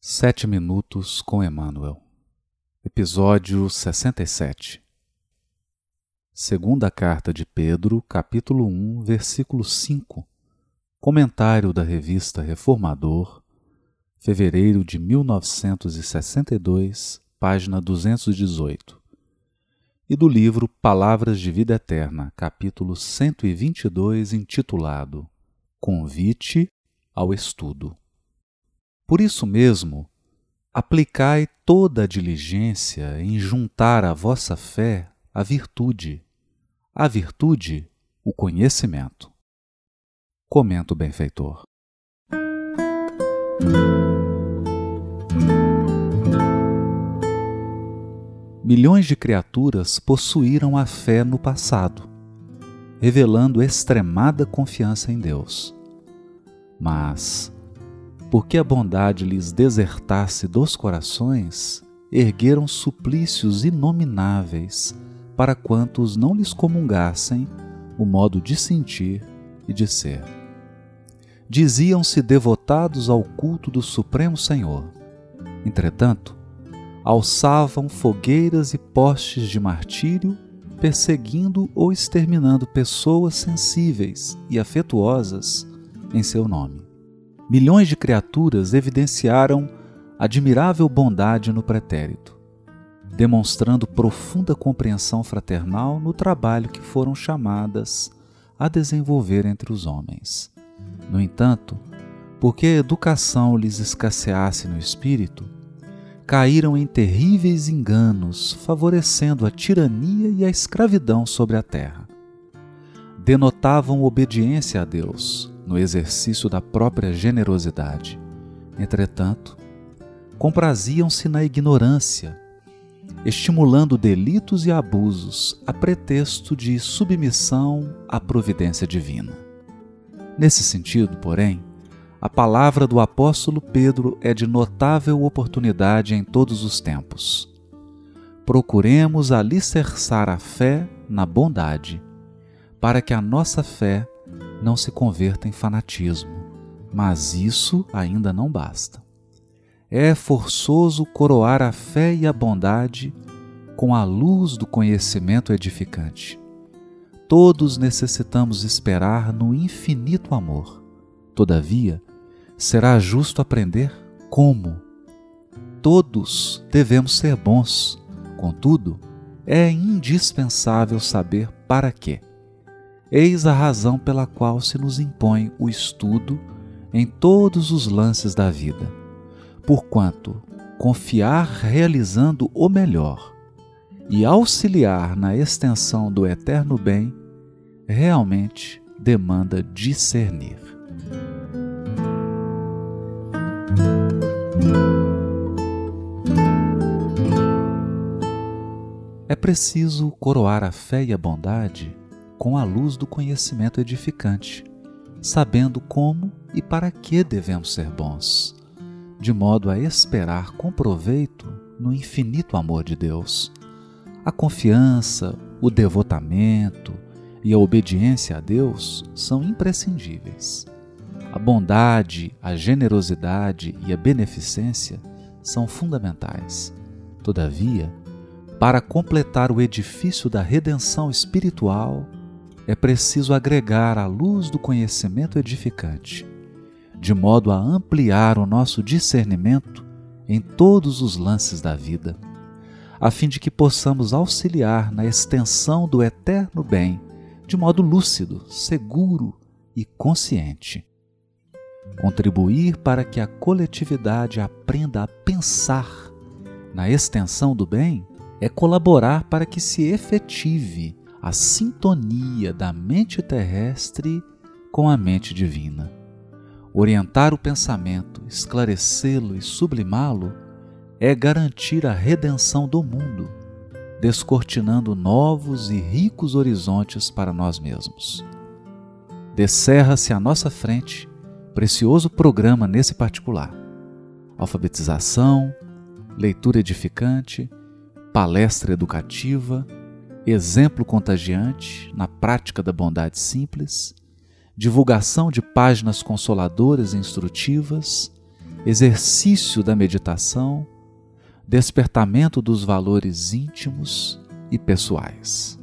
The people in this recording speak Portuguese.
Sete Minutos com Emmanuel, Episódio 67 Segunda Carta de Pedro, capítulo 1, versículo 5 Comentário da Revista Reformador, fevereiro de 1962, página 218 E do livro Palavras de Vida Eterna, capítulo 122, intitulado Convite ao Estudo por isso mesmo, aplicai toda a diligência em juntar à vossa fé a virtude, a virtude, o conhecimento. Comenta o benfeitor. Milhões de criaturas possuíram a fé no passado, revelando extremada confiança em Deus. Mas, porque a bondade lhes desertasse dos corações, ergueram suplícios inomináveis para quantos não lhes comungassem o modo de sentir e de ser. Diziam-se devotados ao culto do Supremo Senhor. Entretanto, alçavam fogueiras e postes de martírio, perseguindo ou exterminando pessoas sensíveis e afetuosas em seu nome milhões de criaturas evidenciaram admirável bondade no pretérito, demonstrando profunda compreensão fraternal no trabalho que foram chamadas a desenvolver entre os homens. No entanto, porque a educação lhes escasseasse no espírito, caíram em terríveis enganos, favorecendo a tirania e a escravidão sobre a terra. Denotavam obediência a Deus, no exercício da própria generosidade. Entretanto, compraziam-se na ignorância, estimulando delitos e abusos a pretexto de submissão à providência divina. Nesse sentido, porém, a palavra do apóstolo Pedro é de notável oportunidade em todos os tempos. Procuremos alicerçar a fé na bondade, para que a nossa fé não se converta em fanatismo, mas isso ainda não basta. É forçoso coroar a fé e a bondade com a luz do conhecimento edificante. Todos necessitamos esperar no infinito amor. Todavia, será justo aprender como. Todos devemos ser bons, contudo, é indispensável saber para quê. Eis a razão pela qual se nos impõe o estudo em todos os lances da vida, porquanto confiar realizando o melhor e auxiliar na extensão do eterno bem realmente demanda discernir. É preciso coroar a fé e a bondade com a luz do conhecimento edificante, sabendo como e para que devemos ser bons, de modo a esperar com proveito no infinito amor de Deus. A confiança, o devotamento e a obediência a Deus são imprescindíveis. A bondade, a generosidade e a beneficência são fundamentais. Todavia, para completar o edifício da redenção espiritual, é preciso agregar a luz do conhecimento edificante, de modo a ampliar o nosso discernimento em todos os lances da vida, a fim de que possamos auxiliar na extensão do eterno bem de modo lúcido, seguro e consciente. Contribuir para que a coletividade aprenda a pensar na extensão do bem é colaborar para que se efetive a sintonia da mente terrestre com a mente divina. Orientar o pensamento, esclarecê-lo e sublimá-lo é garantir a redenção do mundo, descortinando novos e ricos horizontes para nós mesmos. Descerra-se à nossa frente precioso programa nesse particular: alfabetização, leitura edificante, palestra educativa exemplo contagiante na prática da bondade simples, divulgação de páginas consoladoras e instrutivas, exercício da meditação, despertamento dos valores íntimos e pessoais.